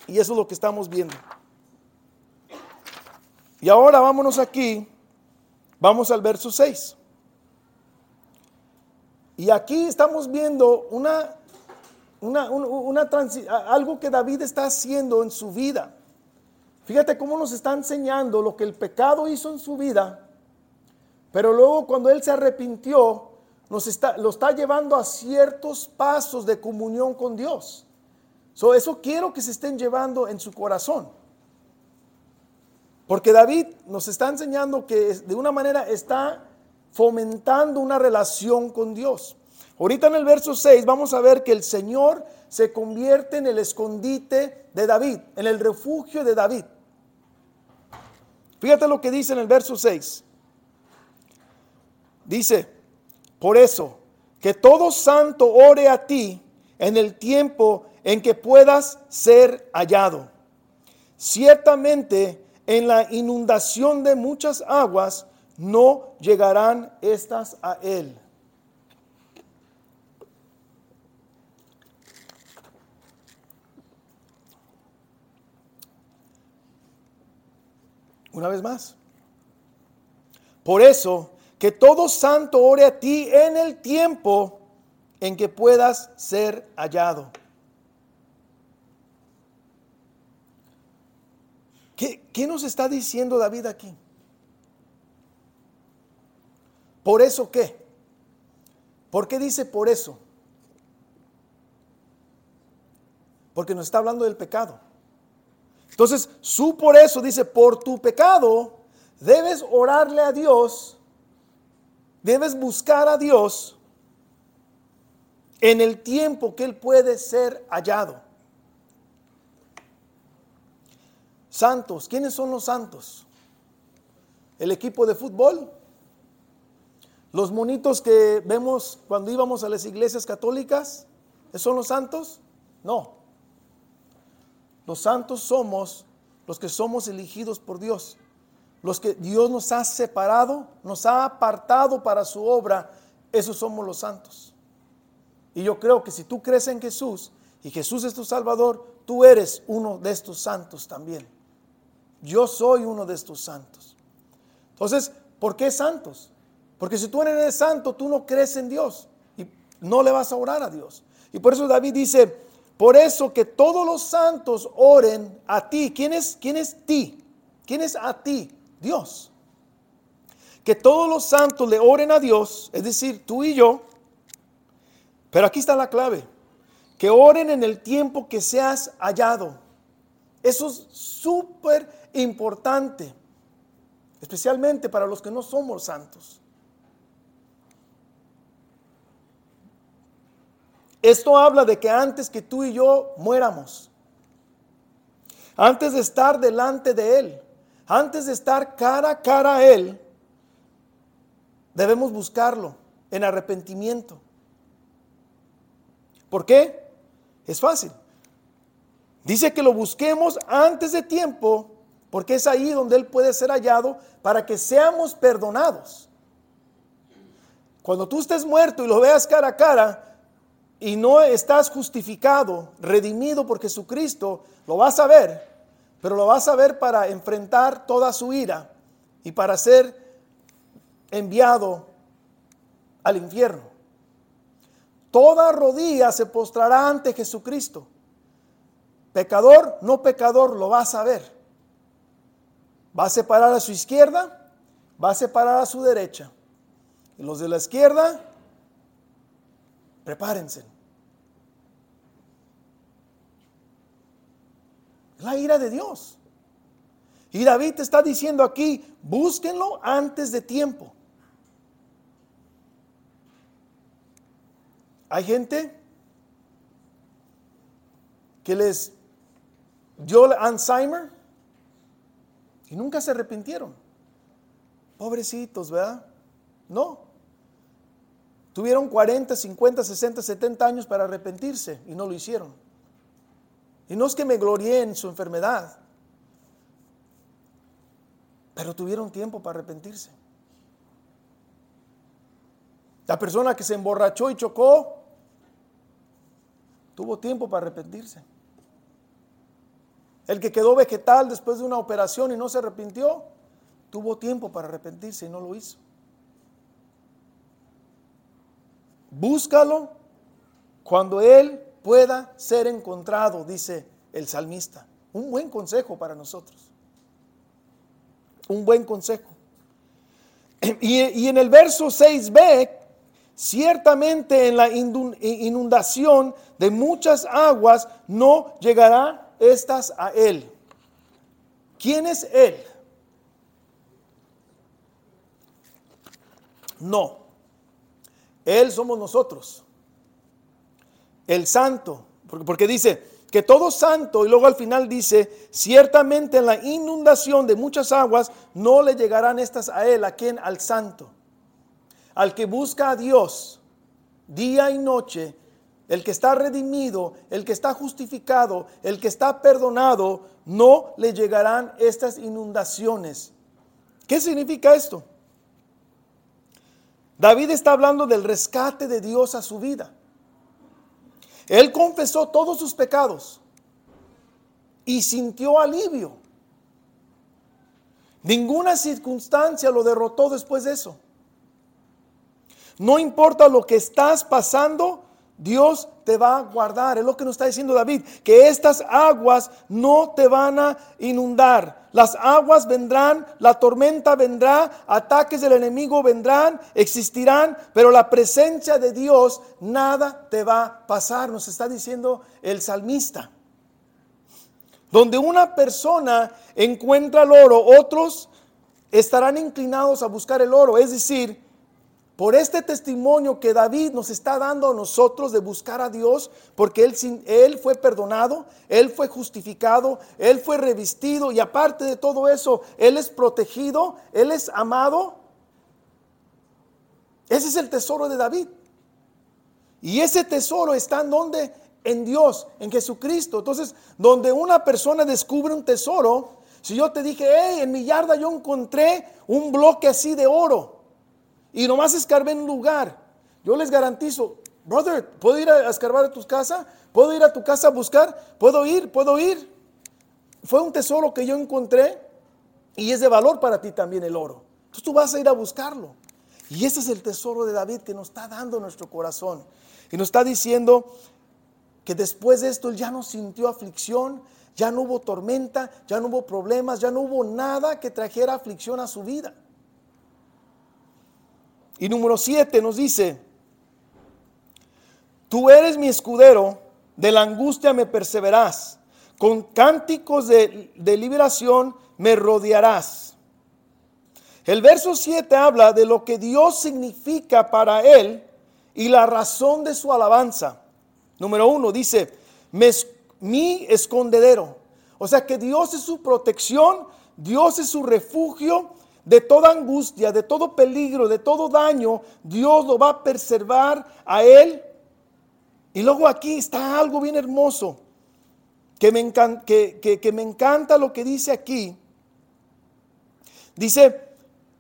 Speaker 1: Y eso es lo que estamos viendo. Y ahora vámonos aquí, vamos al verso 6. Y aquí estamos viendo una, una, una, algo que David está haciendo en su vida. Fíjate cómo nos está enseñando lo que el pecado hizo en su vida, pero luego cuando él se arrepintió, nos está, lo está llevando a ciertos pasos de comunión con Dios. So, eso quiero que se estén llevando en su corazón. Porque David nos está enseñando que de una manera está fomentando una relación con Dios. Ahorita en el verso 6 vamos a ver que el Señor se convierte en el escondite de David, en el refugio de David. Fíjate lo que dice en el verso 6. Dice, por eso, que todo santo ore a ti en el tiempo en que puedas ser hallado. Ciertamente, en la inundación de muchas aguas, no llegarán estas a él. Una vez más. Por eso que todo santo ore a ti en el tiempo en que puedas ser hallado. ¿Qué, qué nos está diciendo David aquí? ¿Por eso qué? ¿Por qué dice por eso? Porque nos está hablando del pecado. Entonces, su por eso dice, por tu pecado debes orarle a Dios, debes buscar a Dios en el tiempo que Él puede ser hallado. Santos, ¿quiénes son los santos? ¿El equipo de fútbol? ¿Los monitos que vemos cuando íbamos a las iglesias católicas? ¿Son los santos? No. Los santos somos los que somos elegidos por Dios, los que Dios nos ha separado, nos ha apartado para su obra, esos somos los santos. Y yo creo que si tú crees en Jesús y Jesús es tu Salvador, tú eres uno de estos santos también. Yo soy uno de estos santos. Entonces, ¿por qué santos? Porque si tú eres santo, tú no crees en Dios y no le vas a orar a Dios. Y por eso David dice, por eso que todos los santos oren a ti. ¿Quién es, quién es ti? ¿Quién es a ti? Dios. Que todos los santos le oren a Dios, es decir, tú y yo. Pero aquí está la clave. Que oren en el tiempo que seas hallado. Eso es súper importante. Especialmente para los que no somos santos. Esto habla de que antes que tú y yo muéramos, antes de estar delante de Él, antes de estar cara a cara a Él, debemos buscarlo en arrepentimiento. ¿Por qué? Es fácil. Dice que lo busquemos antes de tiempo, porque es ahí donde Él puede ser hallado para que seamos perdonados. Cuando tú estés muerto y lo veas cara a cara, y no estás justificado, redimido por Jesucristo, lo vas a ver, pero lo vas a ver para enfrentar toda su ira y para ser enviado al infierno. Toda rodilla se postrará ante Jesucristo. Pecador, no pecador, lo vas a ver. Va a separar a su izquierda, va a separar a su derecha. Y los de la izquierda, prepárense. La ira de Dios. Y David está diciendo aquí, búsquenlo antes de tiempo. Hay gente que les dio Alzheimer y nunca se arrepintieron. Pobrecitos, ¿verdad? No. Tuvieron 40, 50, 60, 70 años para arrepentirse y no lo hicieron. Y no es que me glorié en su enfermedad, pero tuvieron tiempo para arrepentirse. La persona que se emborrachó y chocó, tuvo tiempo para arrepentirse. El que quedó vegetal después de una operación y no se arrepintió, tuvo tiempo para arrepentirse y no lo hizo. Búscalo cuando Él pueda ser encontrado, dice el salmista. Un buen consejo para nosotros. Un buen consejo. Y, en el verso 6b, ciertamente en la inundación de muchas aguas no llegará estas a él. ¿Quién es él? No. Él somos nosotros el santo, porque dice que todo santo, y luego al final dice, ciertamente en la inundación de muchas aguas no le llegarán estas a él, a quien, al santo, al que busca a Dios día y noche, el que está redimido, el que está justificado, el que está perdonado, no le llegarán estas inundaciones. ¿Qué significa esto? David está hablando del rescate de Dios a su vida. Él confesó todos sus pecados y sintió alivio. Ninguna circunstancia lo derrotó después de eso. No importa lo que estás pasando, Dios te va a guardar. Es lo que nos está diciendo David, que estas aguas no te van a inundar. Las aguas vendrán, la tormenta vendrá, ataques del enemigo vendrán, existirán, pero la presencia de Dios nada te va a pasar, nos está diciendo el salmista. Donde una persona encuentra el oro, otros estarán inclinados a buscar el oro. Es decir, por este testimonio que David nos está dando a nosotros de buscar a Dios, porque él, él, fue perdonado, Él fue justificado, Él fue revestido y aparte de todo eso, Él es protegido, Él es amado. Ese es el tesoro de David. Y ese tesoro está en donde? En Dios, en Jesucristo. Entonces, donde una persona descubre un tesoro, si yo te dije, hey, en mi yarda yo encontré un bloque así de oro y nomás escarbé en un lugar, yo les garantizo, brother, ¿puedo ir a escarbar a tu casa? ¿Puedo ir a tu casa a buscar? ¿Puedo ir? ¿Puedo ir? Fue un tesoro que yo encontré y es de valor para ti también el oro. Entonces tú vas a ir a buscarlo. Y ese es el tesoro de David que nos está dando nuestro corazón. Y nos está diciendo que después de esto él ya no sintió aflicción, ya no hubo tormenta, ya no hubo problemas, ya no hubo nada que trajera aflicción a su vida. Y número 7 nos dice, tú eres mi escudero, de la angustia me perseverás, con cánticos de, de liberación me rodearás. El verso 7 habla de lo que Dios significa para él y la razón de su alabanza. Número 1 dice, mi escondedero. O sea que Dios es su protección, Dios es su refugio de toda angustia, de todo peligro, de todo daño. Dios lo va a preservar a él. Y luego aquí está algo bien hermoso, que me, encanta, que, me encanta lo que dice aquí. Dice,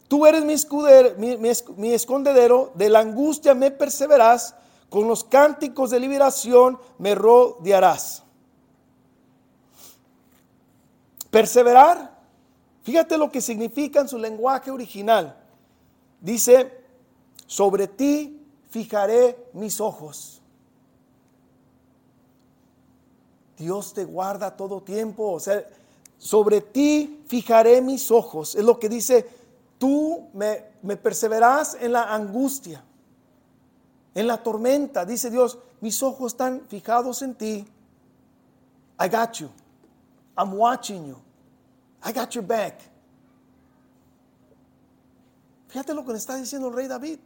Speaker 1: tú eres mi, mi escondedero, de la angustia me perseverarás, con los cánticos de liberación me rodearás. Perseverar, fíjate lo que significa en su lenguaje original. Dice, sobre ti fijaré mis ojos. Dios te guarda todo tiempo, o sea, sobre ti fijaré mis ojos. Es lo que dice, tú me, me perseverarás en la angustia, en la tormenta. Dice Dios, mis ojos están fijados en ti. I got you. I'm watching you. I got your back. Fíjate lo que le está diciendo el rey David.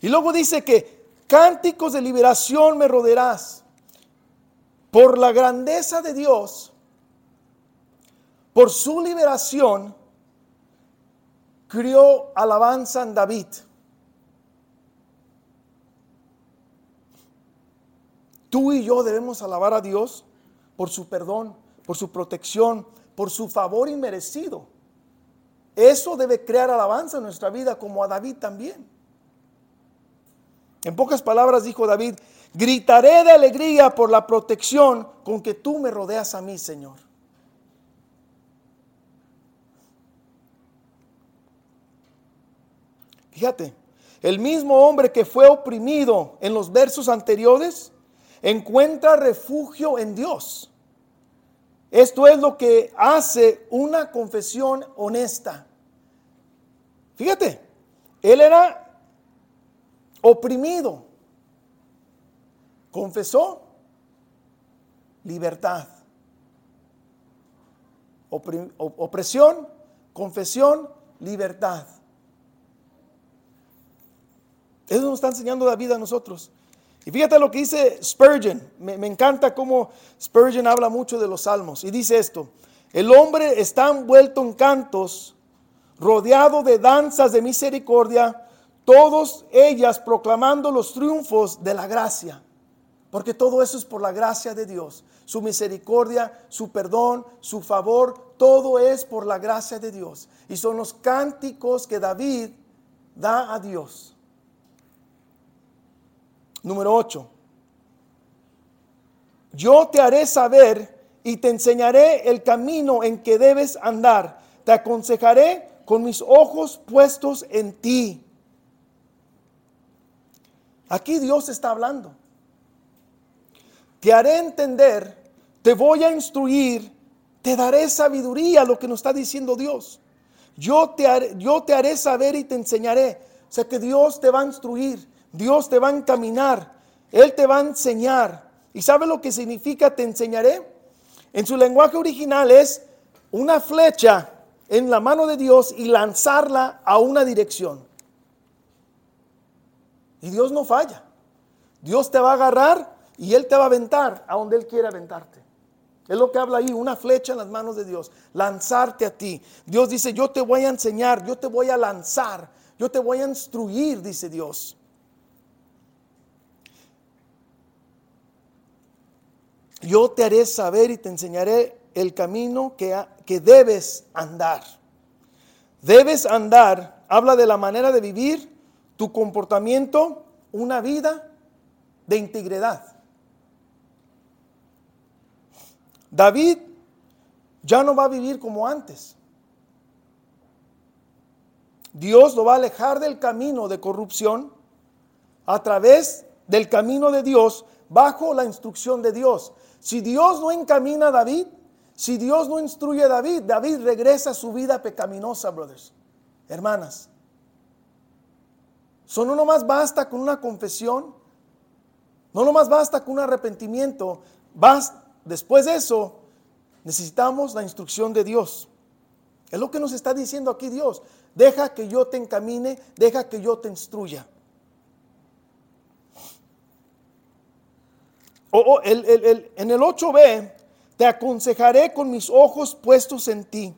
Speaker 1: Y luego dice que cánticos de liberación me rodearás. Por la grandeza de Dios, por su liberación, crió alabanza en David. Tú y yo debemos alabar a Dios por su perdón, por su protección, por su favor inmerecido. Eso debe crear alabanza en nuestra vida como a David también. En pocas palabras dijo David, gritaré de alegría por la protección con que tú me rodeas a mí, Señor. Fíjate, el mismo hombre que fue oprimido en los versos anteriores encuentra refugio en Dios. Esto es lo que hace una confesión honesta. Fíjate, él era oprimido. Confesó libertad. opresión, confesión, libertad. Eso nos está enseñando la vida a nosotros. Y fíjate lo que dice Spurgeon. Me, encanta cómo Spurgeon habla mucho de los salmos. Y dice esto, el hombre está envuelto en cantos, rodeado de danzas de misericordia, todas ellas proclamando los triunfos de la gracia. Porque todo eso es por la gracia de Dios. Su misericordia, su perdón, su favor, todo es por la gracia de Dios. Y son los cánticos que David da a Dios. Número 8. Yo te haré saber y te enseñaré el camino en que debes andar. Te aconsejaré con mis ojos puestos en ti. Aquí Dios está hablando. Te haré entender, te voy a instruir, te daré sabiduría, lo que nos está diciendo Dios. Yo te, haré, yo te haré saber y te enseñaré. O sea que Dios te va a instruir, Dios te va a encaminar, Él te va a enseñar. ¿Y sabe lo que significa te enseñaré? En su lenguaje original es una flecha en la mano de Dios y lanzarla a una dirección. Y Dios no falla. Dios te va a agarrar y Él te va a aventar a donde Él quiere aventarte. Es lo que habla ahí, una flecha en las manos de Dios, lanzarte a ti. Dios dice, yo te voy a enseñar, yo te voy a lanzar, yo te voy a instruir, dice Dios. Yo te haré saber y te enseñaré el camino que, que debes andar. Debes andar, habla de la manera de vivir, tu comportamiento, una vida de integridad. David ya no va a vivir como antes. Dios lo va a alejar del camino de corrupción a través del camino de Dios bajo la instrucción de Dios. Si Dios no encamina a David, si Dios no instruye a David, David regresa a su vida pecaminosa, brothers, hermanas. Solo no más basta con una confesión, no nomás basta con un arrepentimiento, después de eso necesitamos la instrucción de Dios. Es lo que nos está diciendo aquí Dios. Deja que yo te encamine, deja que yo te instruya. En el 8b, te aconsejaré con mis ojos puestos en ti.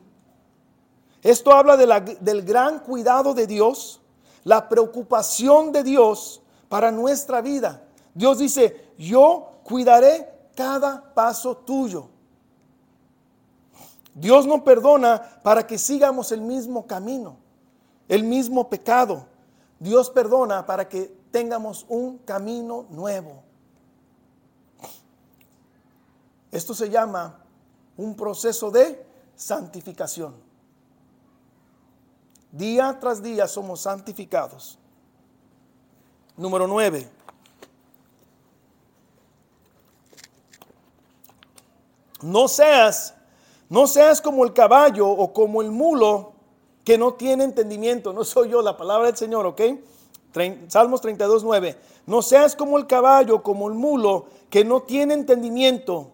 Speaker 1: Esto habla del gran cuidado de Dios, la preocupación de Dios para nuestra vida. Dios dice, yo cuidaré cada paso tuyo. Dios no perdona para que sigamos el mismo camino, el mismo pecado. Dios perdona para que tengamos un camino nuevo. Esto se llama un proceso de santificación. Día tras día somos santificados. Número 9. No seas, no seas como el caballo o como el mulo que no tiene entendimiento. No soy yo la palabra del Señor, ¿ok? Salmos 32, 9. No seas como el caballo, como el mulo que no tiene entendimiento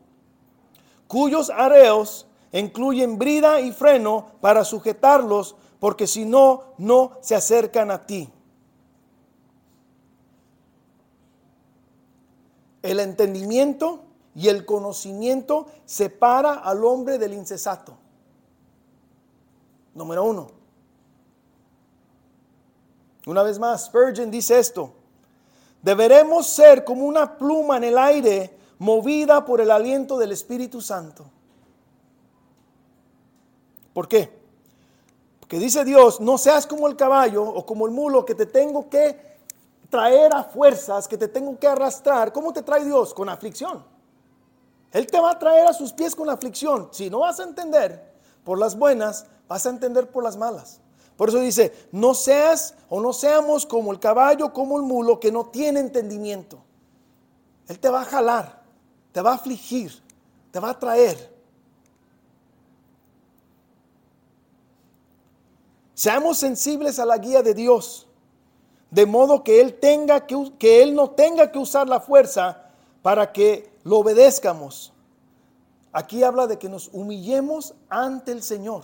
Speaker 1: cuyos areos incluyen brida y freno para sujetarlos, porque si no, no se acercan a ti. El entendimiento y el conocimiento separa al hombre del incesato. Número uno. Una vez más, Spurgeon dice esto. Deberemos ser como una pluma en el aire movida por el aliento del Espíritu Santo. ¿Por qué? Porque dice Dios, no seas como el caballo o como el mulo que te tengo que traer a fuerzas, que te tengo que arrastrar. ¿Cómo te trae Dios? Con aflicción. Él te va a traer a sus pies con aflicción. Si no vas a entender por las buenas, vas a entender por las malas. Por eso dice, no seas o no seamos como el caballo, como el mulo que no tiene entendimiento. Él te va a jalar te va a afligir, te va a traer. Seamos sensibles a la guía de Dios, de modo que Él, tenga que, que Él no tenga que usar la fuerza para que lo obedezcamos. Aquí habla de que nos humillemos ante el Señor.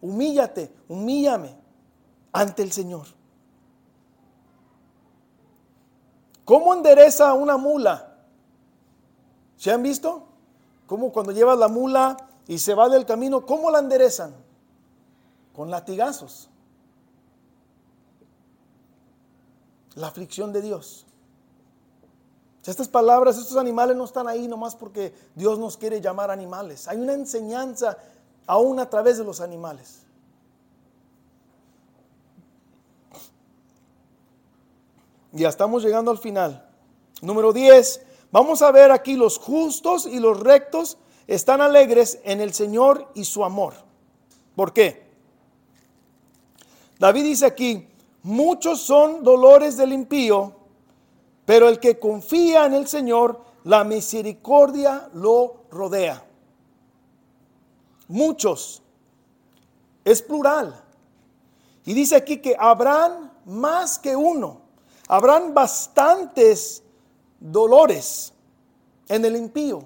Speaker 1: Humíllate, humíllame ante el Señor. ¿Cómo endereza una mula? ¿Se han visto? Cómo cuando llevas la mula y se va del camino, ¿cómo la enderezan? Con latigazos. La aflicción de Dios. Estas palabras, estos animales no están ahí nomás porque Dios nos quiere llamar animales. Hay una enseñanza aún a través de los animales. Ya estamos llegando al final. Número 10. Vamos a ver aquí los justos y los rectos están alegres en el Señor y su amor. ¿Por qué? David dice aquí, muchos son dolores del impío, pero el que confía en el Señor, la misericordia lo rodea. Muchos. Es plural. Y dice aquí que habrán más que uno. Habrán bastantes dolores en el impío.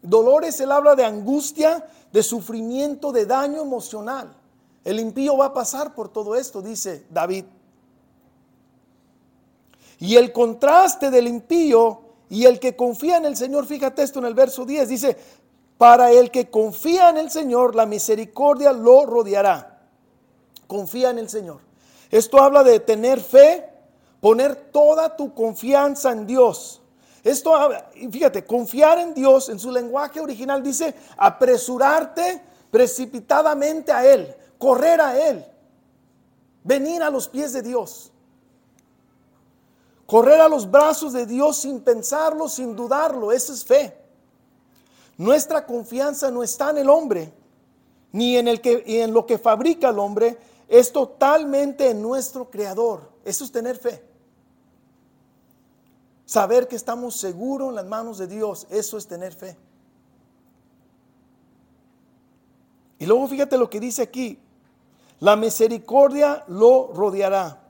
Speaker 1: Dolores, él habla de angustia, de sufrimiento, de daño emocional. El impío va a pasar por todo esto, dice David. Y el contraste del impío y el que confía en el Señor, fíjate esto en el verso 10, dice, para el que confía en el Señor, la misericordia lo rodeará. Confía en el Señor. Esto habla de tener fe, poner toda tu confianza en Dios. Esto, fíjate, confiar en Dios en su lenguaje original dice apresurarte precipitadamente a Él, correr a Él, venir a los pies de Dios, correr a los brazos de Dios sin pensarlo, sin dudarlo, eso es fe. Nuestra confianza no está en el hombre, ni en, el que, en lo que fabrica el hombre, es totalmente en nuestro Creador. Eso es tener fe. Saber que estamos seguros en las manos de Dios, eso es tener fe. Y luego fíjate lo que dice aquí, la misericordia lo rodeará.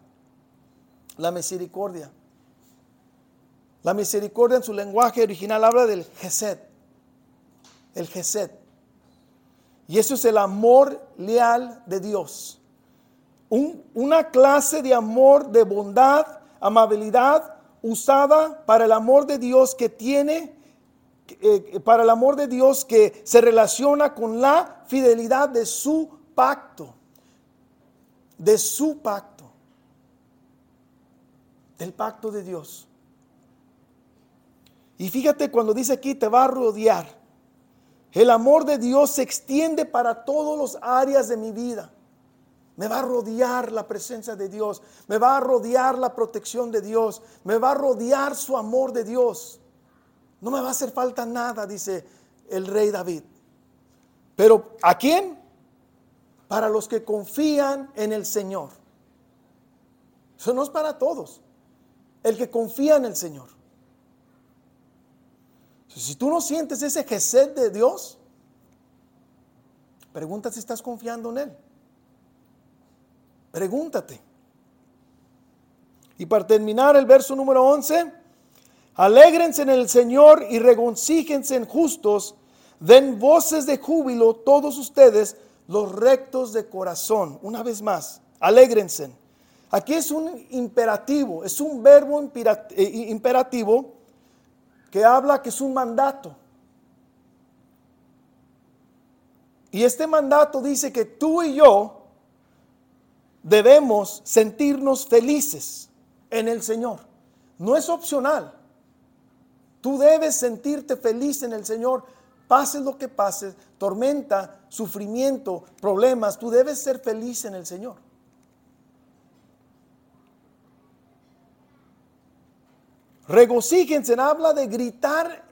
Speaker 1: La misericordia. La misericordia en su lenguaje original habla del Gesed. El Gesed. Y eso es el amor leal de Dios. una clase de amor, de bondad, amabilidad, usada para el amor de Dios que tiene, eh, para el amor de Dios que se relaciona con la fidelidad de su pacto, de su pacto, del pacto de Dios. Y fíjate cuando dice aquí te va a rodear. El amor de Dios se extiende para todas las áreas de mi vida. Me va a rodear la presencia de Dios. Me va a rodear la protección de Dios. Me va a rodear su amor de Dios. No me va a hacer falta nada, dice el rey David. Pero ¿a quién? Para los que confían en el Señor. Eso no es para todos. El que confía en el Señor. Si tú no sientes ese gesed de Dios, pregunta si estás confiando en Él. Pregúntate. Y para terminar el verso número 11, alégrense en el Señor y regocíjense en justos, den voces de júbilo todos ustedes, los rectos de corazón. Una vez más, alégrense. Aquí es un imperativo, es un verbo eh, imperativo que habla que es un mandato. Y este mandato dice que tú y yo debemos sentirnos felices en el Señor. No es opcional. Tú debes sentirte feliz en el Señor, pase lo que pase, tormenta, sufrimiento, problemas, tú debes ser feliz en el Señor. Regocíjense, habla de gritar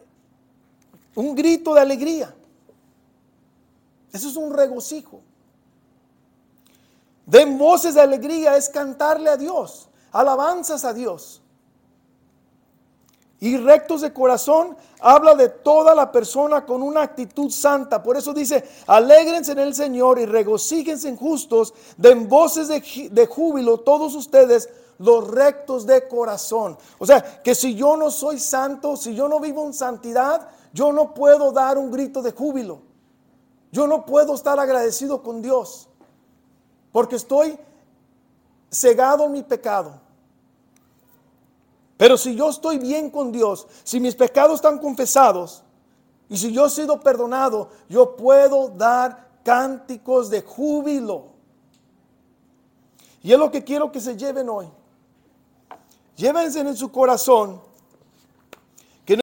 Speaker 1: un grito de alegría. Eso es un regocijo. Den voces de alegría es cantarle a Dios, alabanzas a Dios. Y rectos de corazón habla de toda la persona con una actitud santa. Por eso dice, alégrense en el Señor y regocíjense en justos, den voces de, de júbilo todos ustedes, los rectos de corazón. O sea, que si yo no soy santo, si yo no vivo en santidad, yo no puedo dar un grito de júbilo. Yo no puedo estar agradecido con Dios porque estoy cegado en mi pecado. Pero si yo estoy bien con Dios, si mis pecados están confesados y si yo he sido perdonado, yo puedo dar cánticos de júbilo. Y es lo que quiero que se lleven hoy. Llévense en su corazón